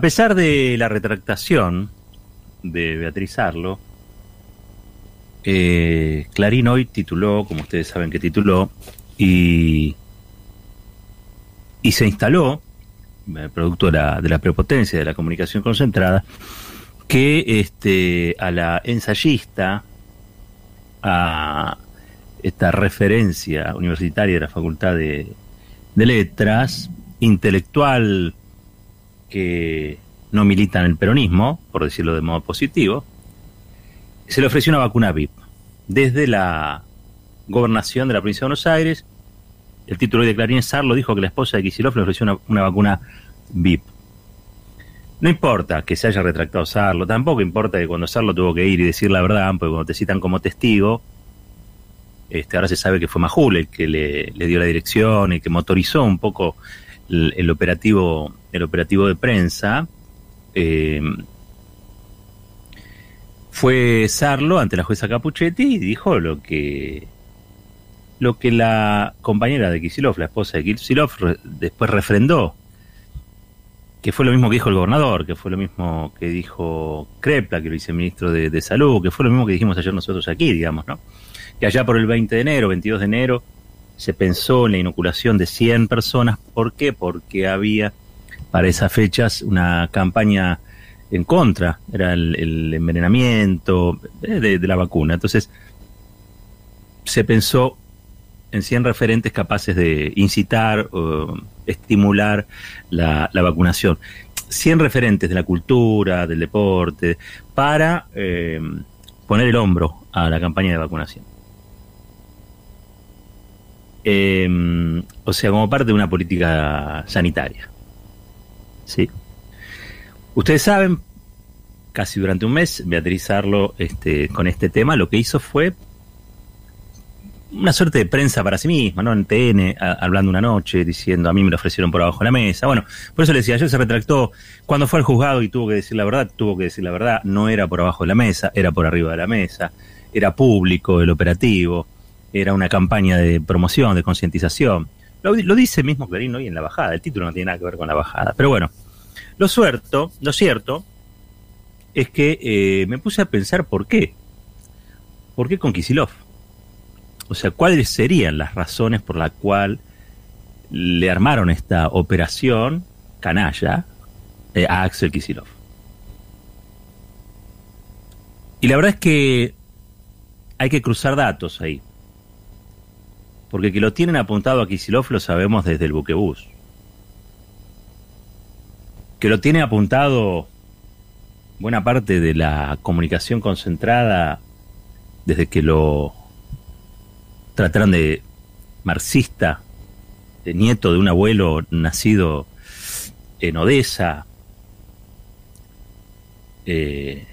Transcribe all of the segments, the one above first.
A pesar de la retractación de Beatriz Arlo, eh, Clarín hoy tituló, como ustedes saben que tituló, y, y se instaló, eh, producto de la, de la prepotencia de la comunicación concentrada, que este, a la ensayista, a esta referencia universitaria de la Facultad de, de Letras, intelectual que no milita en el peronismo, por decirlo de modo positivo, se le ofreció una vacuna VIP. Desde la gobernación de la provincia de Buenos Aires, el título de Clarín Sarlo dijo que la esposa de Kicillof le ofreció una, una, vacuna VIP. No importa que se haya retractado Sarlo, tampoco importa que cuando Sarlo tuvo que ir y decir la verdad, porque cuando te citan como testigo, este, ahora se sabe que fue Majul el que le dio la dirección y que motorizó un poco el, operativo, el operativo de prensa. Eh, fue Sarlo ante la jueza Capuchetti y dijo lo que lo que la compañera de Kisilov, la esposa de Kisilov, después refrendó, que fue lo mismo que dijo el gobernador, que fue lo mismo que dijo Krepla, que el viceministro de, de Salud, que fue lo mismo que dijimos ayer nosotros aquí, digamos, ¿no? Que allá por el 20 de enero, 22 de enero, se pensó en la inoculación de 100 personas. ¿Por qué? Porque había para esas fechas una campaña en contra, era el, envenenamiento de, la vacuna. Entonces, se pensó en 100 referentes capaces de incitar estimular la, la, vacunación. 100 referentes de la cultura, del deporte, para eh, poner el hombro a la campaña de vacunación. Eh, o sea, como parte de una política sanitaria. ¿Sí? Ustedes saben, casi durante un mes, Beatriz Arlo, este, con este tema, lo que hizo fue una suerte de prensa para sí misma, ¿no? En TN, hablando una noche, diciendo, a mí me lo ofrecieron por abajo de la mesa. Bueno, por eso le decía, ayer se retractó. Cuando fue al juzgado y tuvo que decir la verdad, tuvo que decir la verdad. No era por abajo de la mesa, era por arriba de la mesa. Era público el operativo. Era una campaña de promoción, de concientización. Lo, lo, dice mismo Clarín hoy en la bajada. El título no tiene nada que ver con la bajada. Pero bueno, lo, suerto, lo cierto es que eh, me puse a pensar por qué. ¿Por qué con Kisilov? O sea, ¿cuáles serían las razones por la cual le armaron esta operación canalla eh, a Axel Kisilov? Y la verdad es que hay que cruzar datos ahí. Porque que lo tienen apuntado a Kisilov lo sabemos desde el buquebús. Que lo tiene apuntado buena parte de la comunicación concentrada desde que lo trataron de marxista, de nieto de un abuelo nacido en Odessa. Eh,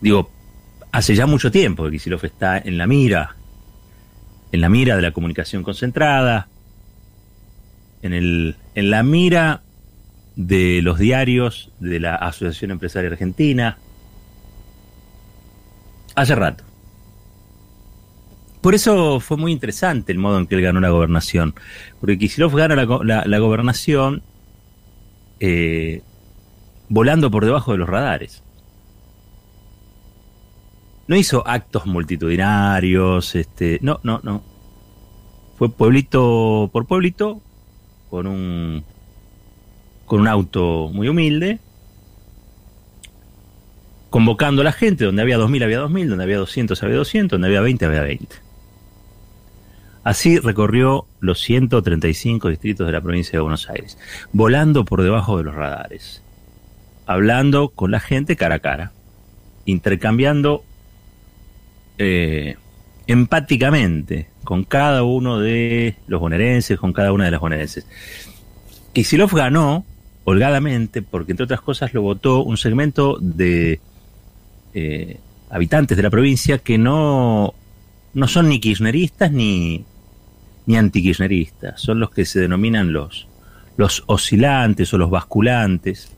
digo, hace ya mucho tiempo que Kisilov está en la mira, en la mira de la comunicación concentrada, en, el, en la mira de los diarios de la Asociación Empresaria Argentina. Hace rato. Por eso fue muy interesante el modo en que él ganó la gobernación. Porque Kisilov gana la, la, la gobernación eh, volando por debajo de los radares. No hizo actos multitudinarios, este, no, no, no. Fue pueblito por pueblito, con un, con un auto muy humilde, convocando a la gente, donde había 2.000 había 2.000, donde había 200 había 200, donde había 20 había 20. Así recorrió los 135 distritos de la provincia de Buenos Aires, volando por debajo de los radares, hablando con la gente cara a cara, intercambiando eh, empáticamente con cada uno de los bonaerenses, con cada una de las bonaerenses. Kisilov ganó holgadamente porque, entre otras cosas, lo votó un segmento de eh, habitantes de la provincia que no, no son ni kirchneristas ni, ni antikirchneristas, son los que se denominan los, los oscilantes o los basculantes.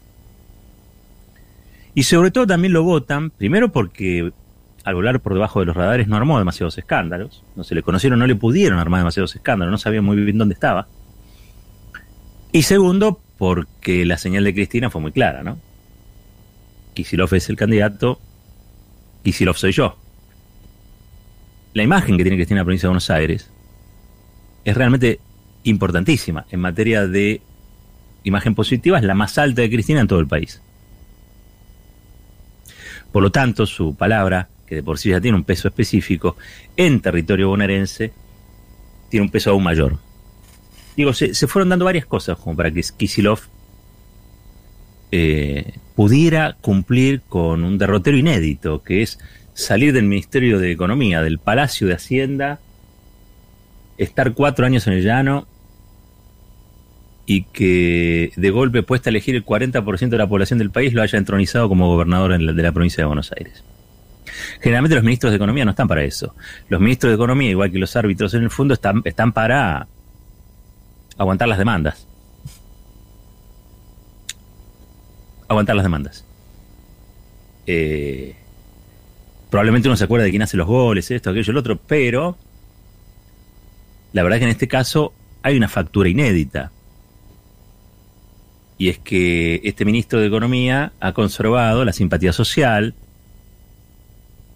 Y sobre todo también lo votan, primero porque al volar por debajo de los radares no armó demasiados escándalos, no se le conocieron, no le pudieron armar demasiados escándalos, no sabían muy bien dónde estaba. Y segundo, porque la señal de Cristina fue muy clara, ¿no? Kisilov es el candidato, Kisilov soy yo. La imagen que tiene Cristina en la provincia de Buenos Aires es realmente importantísima en materia de imagen positiva, es la más alta de Cristina en todo el país. Por lo tanto, su palabra, que de por sí ya tiene un peso específico, en territorio bonaerense, tiene un peso aún mayor. Digo, se, fueron dando varias cosas como para que Kisilov eh, pudiera cumplir con un derrotero inédito, que es salir del Ministerio de Economía, del Palacio de Hacienda, estar cuatro años en el llano y que de golpe puesta a elegir el 40% de la población del país lo haya entronizado como gobernador de la provincia de Buenos Aires. Generalmente los ministros de Economía no están para eso. Los ministros de Economía, igual que los árbitros en el fondo, están, están para aguantar las demandas. Aguantar las demandas. Eh, probablemente uno se acuerda de quién hace los goles, esto, aquello, el otro, pero la verdad es que en este caso hay una factura inédita. Y es que este ministro de Economía ha conservado la simpatía social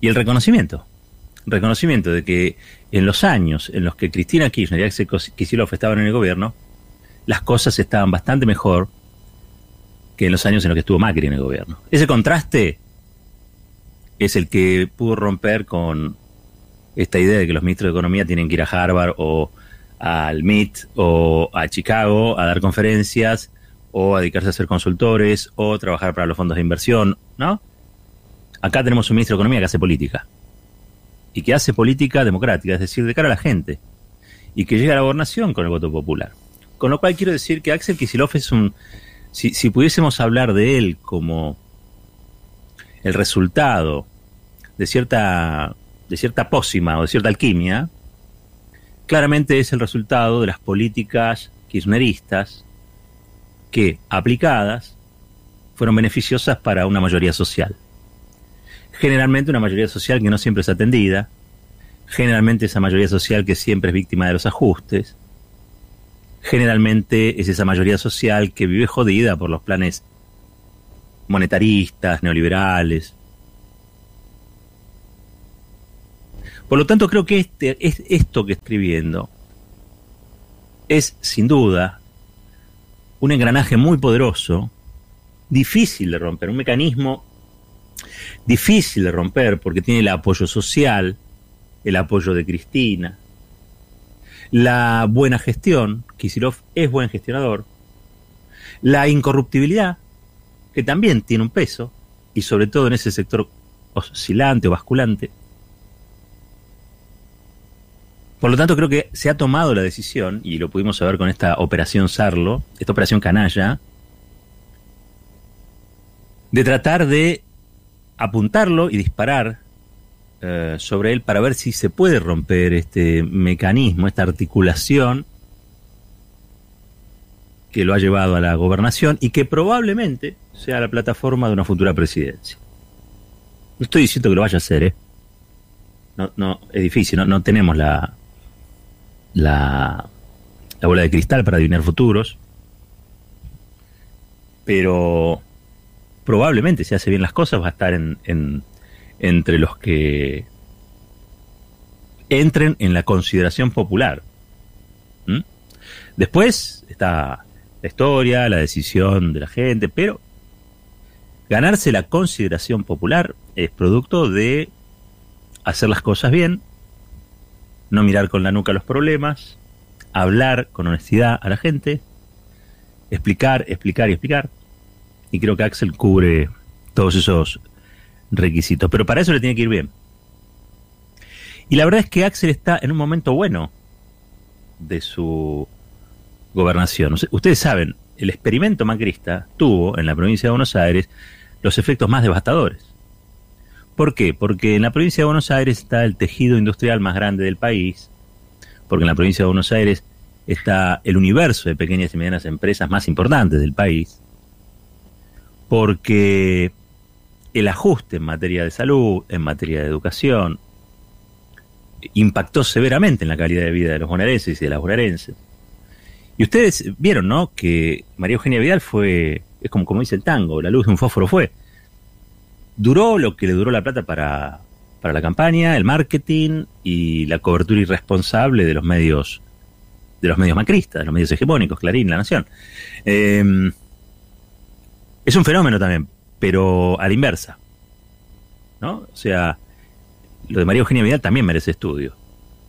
y el reconocimiento. Reconocimiento de que en los años en los que Cristina Kirchner y Axel Kicillof estaban en el gobierno, las cosas estaban bastante mejor que en los años en los que estuvo Macri en el gobierno. Ese contraste es el que pudo romper con esta idea de que los ministros de Economía tienen que ir a Harvard o al MIT o a Chicago a dar conferencias o a dedicarse a ser consultores o trabajar para los fondos de inversión, ¿no? Acá tenemos un ministro de Economía que hace política y que hace política democrática, es decir, de cara a la gente y que llega a la gobernación con el voto popular. Con lo cual quiero decir que Axel Kicillof es un... Si, si pudiésemos hablar de él como el resultado de cierta, de cierta pócima o de cierta alquimia, claramente es el resultado de las políticas kirchneristas que, aplicadas, fueron beneficiosas para una mayoría social. Generalmente una mayoría social que no siempre es atendida, generalmente esa mayoría social que siempre es víctima de los ajustes, generalmente es esa mayoría social que vive jodida por los planes monetaristas, neoliberales, Por lo tanto, creo que este, es, esto que estoy viendo es, sin duda, un engranaje muy poderoso, difícil de romper, un mecanismo difícil de romper porque tiene el apoyo social, el apoyo de Cristina, la buena gestión, Kisilov es buen gestionador, la incorruptibilidad, que también tiene un peso, y sobre todo en ese sector oscilante o basculante, Por lo tanto, creo que se ha tomado la decisión, y lo pudimos saber con esta operación Sarlo, esta operación canalla, de tratar de apuntarlo y disparar eh, sobre él para ver si se puede romper este mecanismo, esta articulación que lo ha llevado a la gobernación y que probablemente sea la plataforma de una futura presidencia. No estoy diciendo que lo vaya a hacer, ¿eh? No, no, es difícil, no, no tenemos la, la, bola de cristal para adivinar futuros, pero probablemente si hace bien las cosas va a estar en, entre los que entren en la consideración popular. Después está la historia, la decisión de la gente, pero ganarse la consideración popular es producto de hacer las cosas bien, no mirar con la nuca los problemas, hablar con honestidad a la gente, explicar, explicar y explicar. Y creo que Axel cubre todos esos requisitos. Pero para eso le tiene que ir bien. Y la verdad es que Axel está en un momento bueno de su gobernación. Ustedes saben, el experimento macrista tuvo en la provincia de Buenos Aires los efectos más devastadores. ¿Por qué? Porque en la provincia de Buenos Aires está el tejido industrial más grande del país, porque en la provincia de Buenos Aires está el universo de pequeñas y medianas empresas más importantes del país, porque el ajuste en materia de salud, en materia de educación, impactó severamente en la calidad de vida de los bonaerenses y de las bonaerenses. Y ustedes vieron, ¿no? Que María Eugenia Vidal fue, es como, como dice el tango, la luz de un fósforo fue. Duró lo que le duró la plata para, para la campaña, el marketing y la cobertura irresponsable de los medios de los medios macristas, de los medios hegemónicos, Clarín, La Nación. Em, es un fenómeno también, pero a la inversa. ¿No? O sea, lo de María Eugenia Vidal también merece estudio,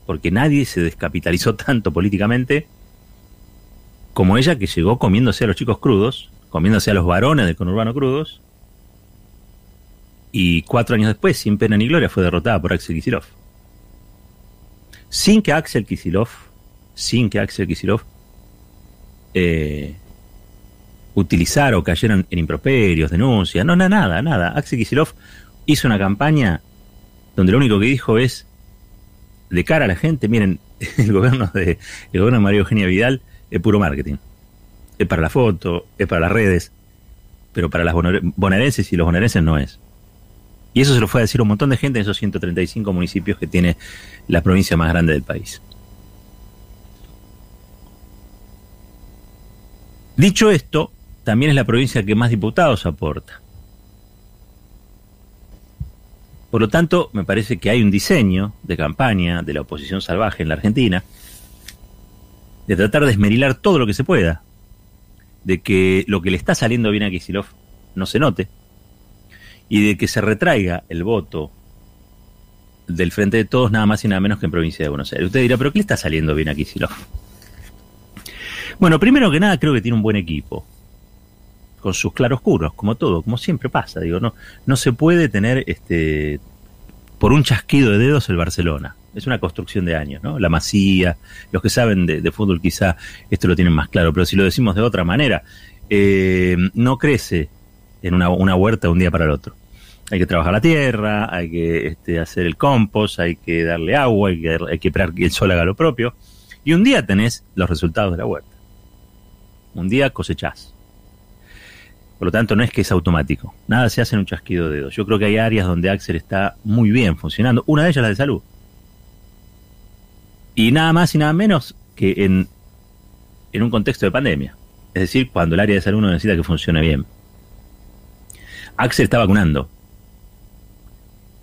porque nadie se descapitalizó tanto políticamente como ella que llegó comiéndose a los chicos crudos, comiéndose a los varones del conurbano crudos, y cuatro años después, sin pena ni gloria, fue derrotada por Axel Kisilov. Sin que Axel Kisilov, sin que Axel Kisilov eh, utilizara o cayeran en improperios, denuncias, no, nada, nada. Axel Kisilov hizo una campaña donde lo único que dijo es, de cara a la gente, miren, el gobierno de, el gobierno de María Eugenia Vidal es puro marketing. Es para la foto, es para las redes, pero para las bonaerenses y los bonaerenses no es. Y eso se lo fue a decir un montón de gente en esos 135 municipios que tiene la provincia más grande del país. Dicho esto, también es la provincia que más diputados aporta. Por lo tanto, me parece que hay un diseño de campaña de la oposición salvaje en la Argentina de tratar de esmerilar todo lo que se pueda, de que lo que le está saliendo bien a Kisilov no se note, y de que se retraiga el voto del Frente de Todos nada más y nada menos que en provincia de Buenos Aires. Usted dirá, pero ¿qué le está saliendo bien a Kisilov? Bueno, primero que nada creo que tiene un buen equipo, con sus claroscuros, como todo, como siempre pasa, digo, no, no se puede tener este por un chasquido de dedos el Barcelona es una construcción de años, ¿no? La masía, los que saben de, fútbol quizá esto lo tienen más claro, pero si lo decimos de otra manera, eh, no crece en una, huerta un día para el otro. Hay que trabajar la tierra, hay que este, hacer el compost, hay que darle agua, hay que, hay que esperar que el sol haga lo propio. Y un día tenés los resultados de la huerta. Un día cosechás. Por lo tanto, no es que es automático. Nada se hace en un chasquido de dedos. Yo creo que hay áreas donde Axel está muy bien funcionando. Una de ellas la de salud. Y nada más y nada menos que en, en un contexto de pandemia. Es decir, cuando el área de salud no necesita que funcione bien. Axel está vacunando.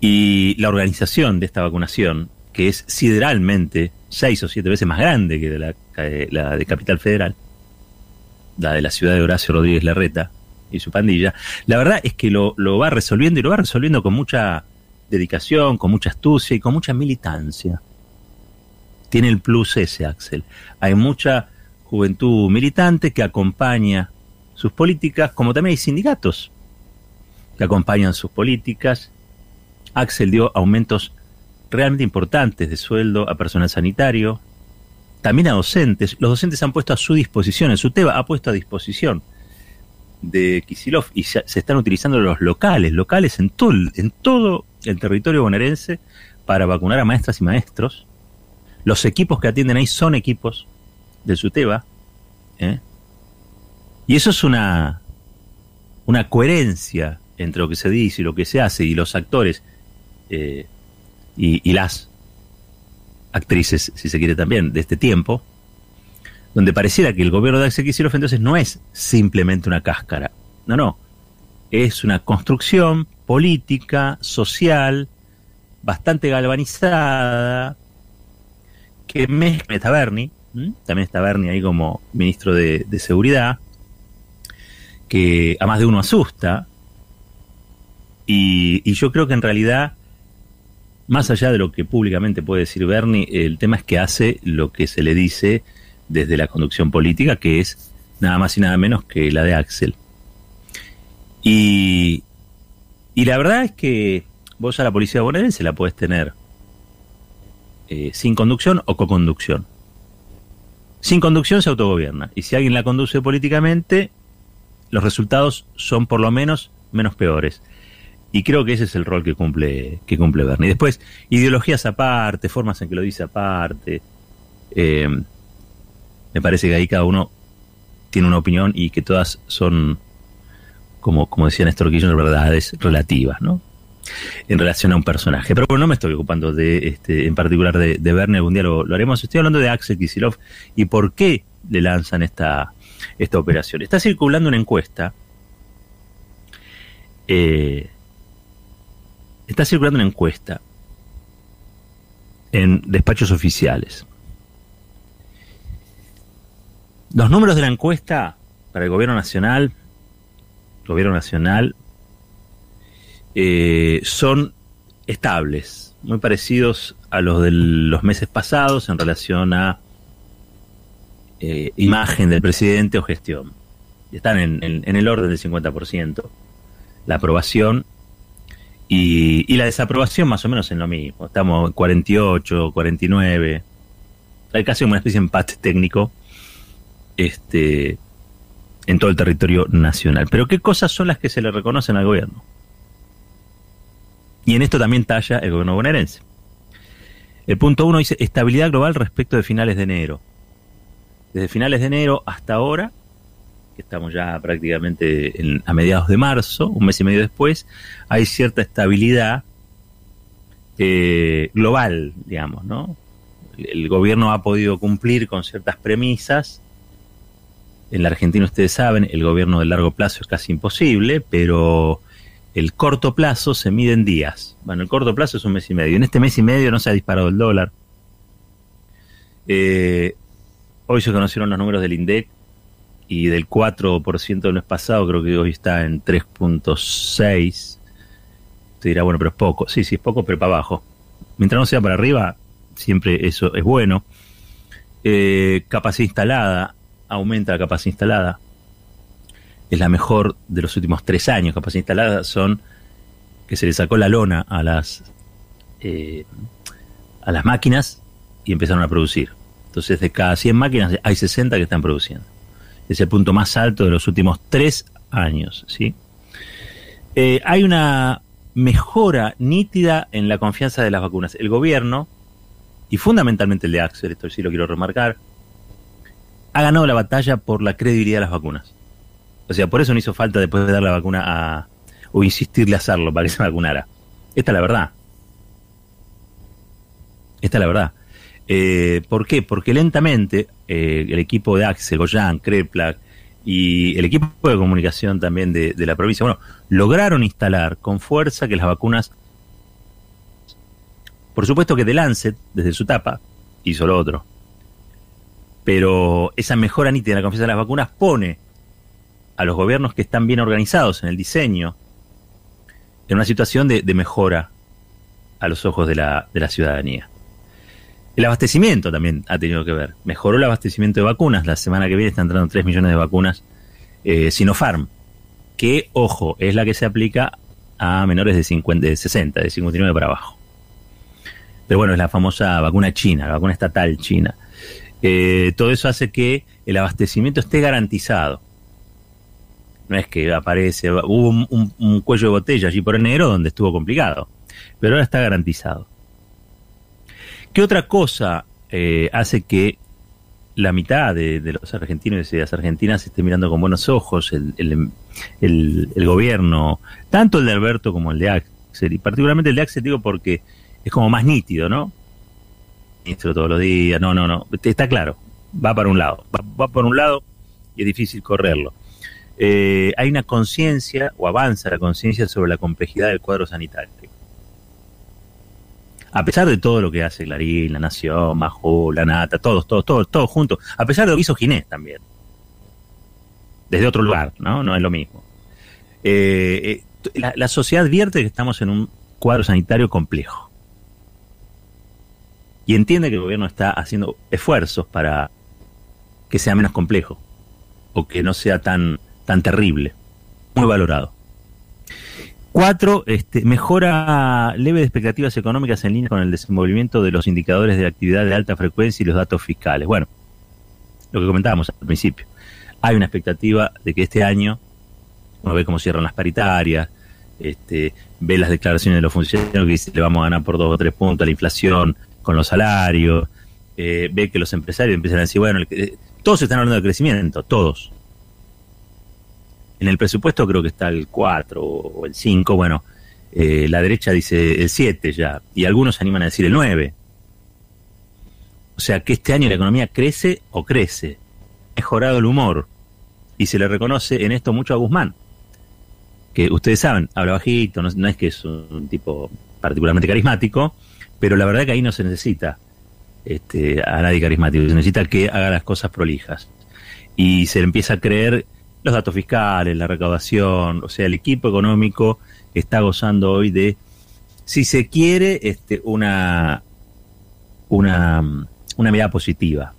Y la organización de esta vacunación, que es sideralmente seis o siete veces más grande que la, la de Capital Federal, la de la ciudad de Horacio Rodríguez Larreta y su pandilla, la verdad es que lo, lo va resolviendo y lo va resolviendo con mucha dedicación, con mucha astucia y con mucha militancia tiene el plus ese, Axel. Hay mucha juventud militante que acompaña sus políticas, como también hay sindicatos que acompañan sus políticas. Axel dio aumentos realmente importantes de sueldo a personal sanitario, también a docentes. Los docentes han puesto a su disposición, en su tema ha puesto a disposición de Kisilov y se, están utilizando los locales, locales en todo, en todo el territorio bonaerense para vacunar a maestras y maestros los equipos que atienden ahí son equipos de SUTEBA. ¿eh? Y eso es una, una coherencia entre lo que se dice y lo que se hace y los actores eh, y, las actrices, si se quiere también, de este tiempo, donde pareciera que el gobierno de Axel Kicillof entonces no es simplemente una cáscara. No, no. Es una construcción política, social, bastante galvanizada, que mezcla está Bernie, también está Bernie ahí como ministro de, Seguridad, que a más de uno asusta, y, yo creo que en realidad, más allá de lo que públicamente puede decir Bernie, el tema es que hace lo que se le dice desde la conducción política, que es nada más y nada menos que la de Axel. Y, y la verdad es que vos a la policía bonaerense la podés tener eh, sin conducción o co-conducción. Sin conducción se autogobierna y si alguien la conduce políticamente, los resultados son por lo menos menos peores. Y creo que ese es el rol que cumple, que cumple Bernie. Después, ideologías aparte, formas en que lo dice aparte. Eh, me parece que ahí cada uno tiene una opinión y que todas son, como, como decía Néstor Kirchner, verdades relativas, ¿no? en relación a un personaje. Pero bueno, no me estoy ocupando de este, en particular de, de Verne, algún día lo, haremos. Estoy hablando de Axel Kisilov y por qué le lanzan esta, esta operación. Está circulando una encuesta. Eh, está circulando una encuesta en despachos oficiales. Los números de la encuesta para el gobierno nacional, gobierno nacional, eh, son estables, muy parecidos a los de los meses pasados en relación a eh, imagen del presidente o gestión. Están en, el orden del 50%. La aprobación y, y, la desaprobación más o menos en lo mismo. Estamos en 48, 49. Hay casi una especie de empate técnico este, en todo el territorio nacional. Pero ¿qué cosas son las que se le reconocen al gobierno? Y en esto también talla el gobierno bonaerense. El punto uno dice estabilidad global respecto de finales de enero. Desde finales de enero hasta ahora, que estamos ya prácticamente a mediados de marzo, un mes y medio después, hay cierta estabilidad eh, global, digamos, ¿no? El gobierno ha podido cumplir con ciertas premisas. En la Argentina, ustedes saben, el gobierno de largo plazo es casi imposible, pero el corto plazo se mide en días. Bueno, el corto plazo es un mes y medio. En este mes y medio no se ha disparado el dólar. Eh, hoy se conocieron los números del INDEC y del 4% del mes pasado, creo que hoy está en 3.6. Te dirá, bueno, pero es poco. Sí, sí, es poco, pero para abajo. Mientras no sea para arriba, siempre eso es bueno. Eh, capacidad instalada, aumenta la capacidad instalada es la mejor de los últimos tres años, capacidad instalada, son que se le sacó la lona a las, eh, a las máquinas y empezaron a producir. Entonces, de cada 100 máquinas hay 60 que están produciendo. Es el punto más alto de los últimos tres años. ¿sí? Eh, hay una mejora nítida en la confianza de las vacunas. El gobierno, y fundamentalmente el de Axel, esto sí lo quiero remarcar, ha ganado la batalla por la credibilidad de las vacunas. O sea, por eso no hizo falta después de dar la vacuna a, o insistirle a hacerlo para que se vacunara. Esta es la verdad. Esta es la verdad. Eh, ¿Por qué? Porque lentamente eh, el equipo de Axel, Goyan, Kreplak y el equipo de comunicación también de, de la provincia, bueno, lograron instalar con fuerza que las vacunas, por supuesto que de Lancet, desde su tapa, hizo lo otro. Pero esa mejora nítida en la confianza de las vacunas pone a los gobiernos que están bien organizados en el diseño, en una situación de, mejora a los ojos de la, ciudadanía. El abastecimiento también ha tenido que ver. Mejoró el abastecimiento de vacunas. La semana que viene están entrando 3 millones de vacunas eh, Sinopharm, que, ojo, es la que se aplica a menores de, 50, de 60, de 59 para abajo. Pero bueno, es la famosa vacuna china, la vacuna estatal china. Eh, todo eso hace que el abastecimiento esté garantizado. No es que aparece, hubo un, cuello de botella allí por enero donde estuvo complicado, pero ahora está garantizado. ¿Qué otra cosa eh, hace que la mitad de, los argentinos y de las argentinas esté mirando con buenos ojos el, el, gobierno, tanto el de Alberto como el de Axel, y particularmente el de Axel digo porque es como más nítido, ¿no? Ministro todos los días, no, no, no, está claro, va para un lado, va, va por un lado y es difícil correrlo. Eh, hay una conciencia, o avanza la conciencia sobre la complejidad del cuadro sanitario. A pesar de todo lo que hace Clarín, La Nación, Majo, La Nata, todos, todos, todos, todos juntos, a pesar de lo que hizo Ginés también, desde otro lugar, ¿no? No es lo mismo. Eh, eh, la, la sociedad advierte que estamos en un cuadro sanitario complejo. Y entiende que el gobierno está haciendo esfuerzos para que sea menos complejo o que no sea tan tan terrible. Muy valorado. Cuatro, este, mejora leve de expectativas económicas en línea con el desenvolvimiento de los indicadores de actividad de alta frecuencia y los datos fiscales. Bueno, lo que comentábamos al principio. Hay una expectativa de que este año, uno ve cómo cierran las paritarias, este, ve las declaraciones de los funcionarios que dicen le vamos a ganar por dos o tres puntos la inflación con los salarios, eh, ve que los empresarios empiezan a decir, bueno, todos están hablando de crecimiento, todos, en el presupuesto creo que está el 4 o el 5, bueno, Eh, la derecha dice el 7 ya, y algunos se animan a decir el 9. O sea que este año la economía crece o crece. Ha mejorado el humor. Y se le reconoce en esto mucho a Guzmán. Que ustedes saben, habla bajito, no, es que es un tipo particularmente carismático, pero la verdad que ahí no se necesita este, a nadie carismático, se necesita que haga las cosas prolijas. Y se empieza a creer los datos fiscales, la recaudación, o sea, el equipo económico está gozando hoy de, si se quiere, este, una, una, una mirada positiva.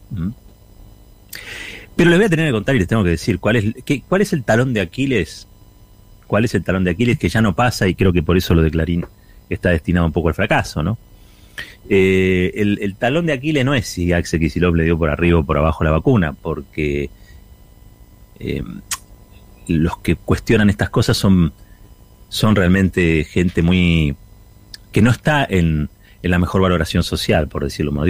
Pero les voy a tener que contar y les tengo que decir cuál es, qué, cuál es el talón de Aquiles, cuál es el talón de Aquiles que ya no pasa y creo que por eso lo de Clarín está destinado un poco al fracaso, ¿no? Eh, el, talón de Aquiles no es si Axel Kicillof le dio por arriba o por abajo la vacuna, porque eh, los que cuestionan estas cosas son, son realmente gente muy que no está en, la mejor valoración social, por decirlo más.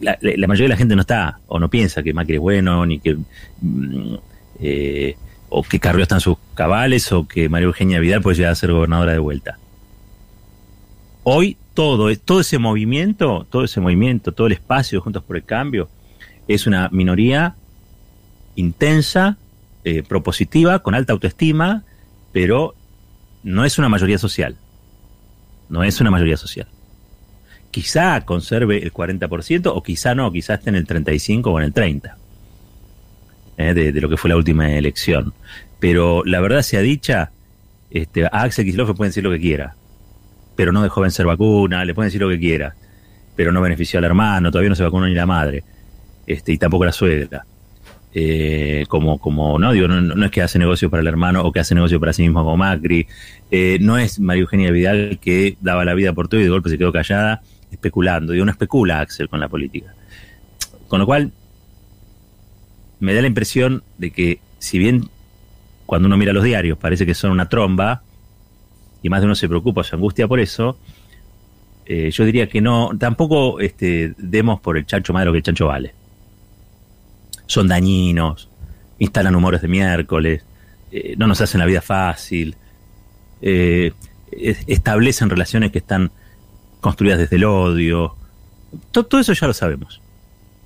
La, mayoría de la gente no está o no piensa que Macri es bueno, ni que mm, eh, o que Carrió está en sus cabales o que María Eugenia Vidal puede llegar a ser gobernadora de vuelta. Hoy todo, todo ese movimiento, todo ese movimiento, todo el espacio Juntos por el Cambio, es una minoría intensa, eh, propositiva, con alta autoestima, pero no es una mayoría social. No es una mayoría social. Quizá conserve el 40% o quizá no, quizá esté en el 35 o en el 30% eh, de, lo que fue la última elección. Pero la verdad sea dicha, este, a Axel Kicillof pueden decir lo que quiera, pero no dejó vencer vacuna, le pueden decir lo que quiera, pero no benefició al hermano, todavía no se vacunó ni la madre, este, y tampoco la suegra. Eh, como, como, no digo, no, es que hace negocio para el hermano o que hace negocio para sí mismo como Macri, eh, no es María Eugenia Vidal que daba la vida por todo y de golpe se quedó callada especulando, digo, no especula Axel con la política. Con lo cual, me da la impresión de que si bien cuando uno mira los diarios parece que son una tromba, y más de uno se preocupa o se angustia por eso, eh, yo diría que no, tampoco este, demos por el chancho madre lo que el chancho vale son dañinos, instalan humores de miércoles, eh, no nos hacen la vida fácil, eh, establecen relaciones que están construidas desde el odio. Todo, eso ya lo sabemos.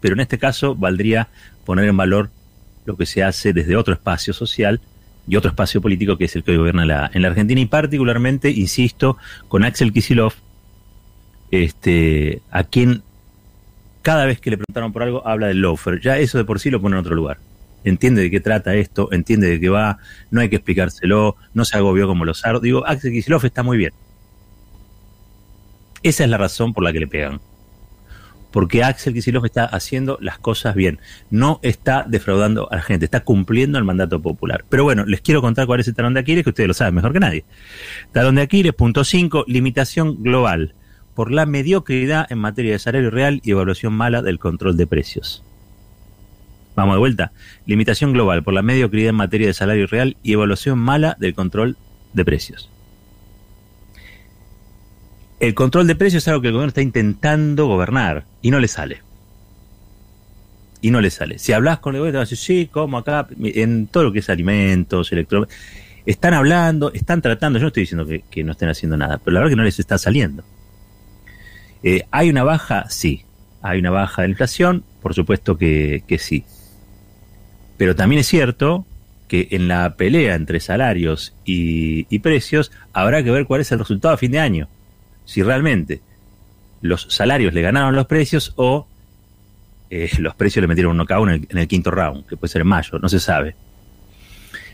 Pero en este caso valdría poner en valor lo que se hace desde otro espacio social y otro espacio político que es el que gobierna en la Argentina y particularmente, insisto, con Axel Kisilov, este, a quien cada vez que le preguntaron por algo, habla del loafer. Ya eso de por sí lo pone en otro lugar. Entiende de qué trata esto, entiende de qué va, no hay que explicárselo, no se agobió como los sardos. Digo, Axel Kicillof está muy bien. Esa es la razón por la que le pegan. Porque Axel Kicillof está haciendo las cosas bien. No está defraudando a la gente, está cumpliendo el mandato popular. Pero bueno, les quiero contar cuál es el talón de Aquiles, que ustedes lo saben mejor que nadie. Talón de Aquiles, punto 5, limitación global por la mediocridad en materia de salario real y evaluación mala del control de precios. Vamos de vuelta. Limitación global por la mediocridad en materia de salario real y evaluación mala del control de precios. El control de precios es algo que el gobierno está intentando gobernar y no le sale. Y no le sale. Si hablas con el gobierno, te vas a decir, sí, como acá, en todo lo que es alimentos, electrónicos. Están hablando, están tratando, yo no estoy diciendo que, no estén haciendo nada, pero la verdad que no les está saliendo. Eh, ¿Hay una baja? Sí. ¿Hay una baja de inflación? Por supuesto que, sí. Pero también es cierto que en la pelea entre salarios y, precios habrá que ver cuál es el resultado a fin de año. Si realmente los salarios le ganaron los precios o eh, los precios le metieron cada uno en el, en el, quinto round, que puede ser en mayo, no se sabe.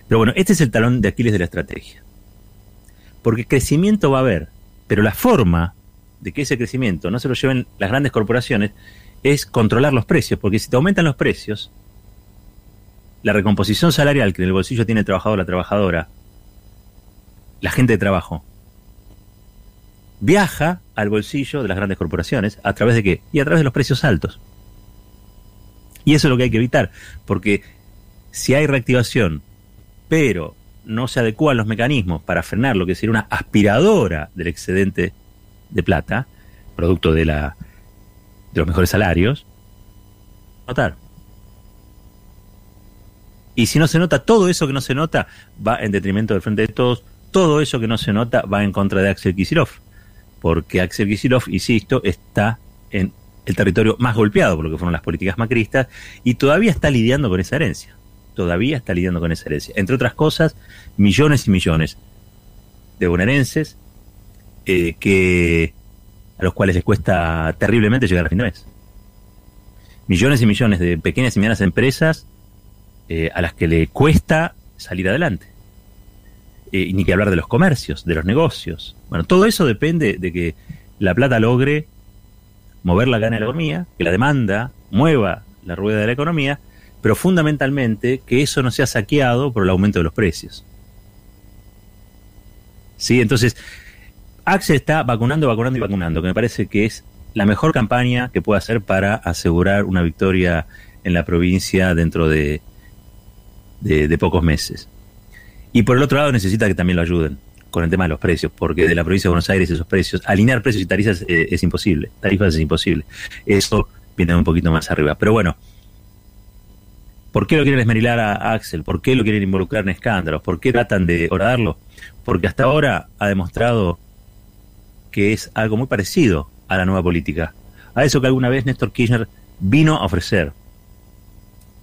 Pero bueno, este es el talón de Aquiles de la estrategia. Porque crecimiento va a haber, pero la forma de que ese crecimiento no se lo lleven las grandes corporaciones es controlar los precios, porque si te aumentan los precios, la recomposición salarial que en el bolsillo tiene el trabajador o la trabajadora, la gente de trabajo, viaja al bolsillo de las grandes corporaciones a través de qué? Y a través de los precios altos. Y eso es lo que hay que evitar, porque si hay reactivación, pero no se adecuan los mecanismos para frenar lo que sería una aspiradora del excedente de plata, producto de, la, de los mejores salarios, notar. Y si no se nota, todo eso que no se nota va en detrimento del frente de todos, todo eso que no se nota va en contra de Axel Kisilov, porque Axel Kisilov, insisto, está en el territorio más golpeado por lo que fueron las políticas macristas y todavía está lidiando con esa herencia. Todavía está lidiando con esa herencia. Entre otras cosas, millones y millones de bonaerenses eh, que a los cuales les cuesta terriblemente llegar a fin de mes. Millones y millones de pequeñas y medianas empresas eh, a las que le cuesta salir adelante. Eh, ni que hablar de los comercios, de los negocios. Bueno, todo eso depende de que la plata logre mover la gana de la economía, que la demanda mueva la rueda de la economía, pero fundamentalmente que eso no sea saqueado por el aumento de los precios. ¿Sí? Entonces, Axel está vacunando, vacunando y vacunando, que me parece que es la mejor campaña que puede hacer para asegurar una victoria en la provincia dentro de, de, pocos meses. Y por el otro lado necesita que también lo ayuden con el tema de los precios, porque de la provincia de Buenos Aires esos precios, alinear precios y tarifas eh, es imposible, tarifas es imposible. Eso viene un poquito más arriba. Pero bueno, ¿por qué lo quieren esmerilar a Axel? ¿Por qué lo quieren involucrar en escándalos? ¿Por qué tratan de horadarlo? Porque hasta ahora ha demostrado que es algo muy parecido a la nueva política, a eso que alguna vez Néstor Kirchner vino a ofrecer,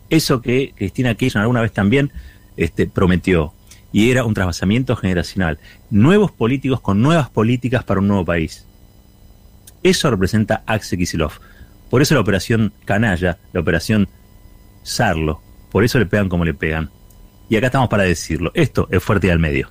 eso que Cristina Kirchner alguna vez también este, prometió, y era un trasvasamiento generacional, nuevos políticos con nuevas políticas para un nuevo país. Eso representa Axel Kisilov. Por eso la operación canalla, la operación Sarlo, por eso le pegan como le pegan. Y acá estamos para decirlo. Esto es fuerte y al medio.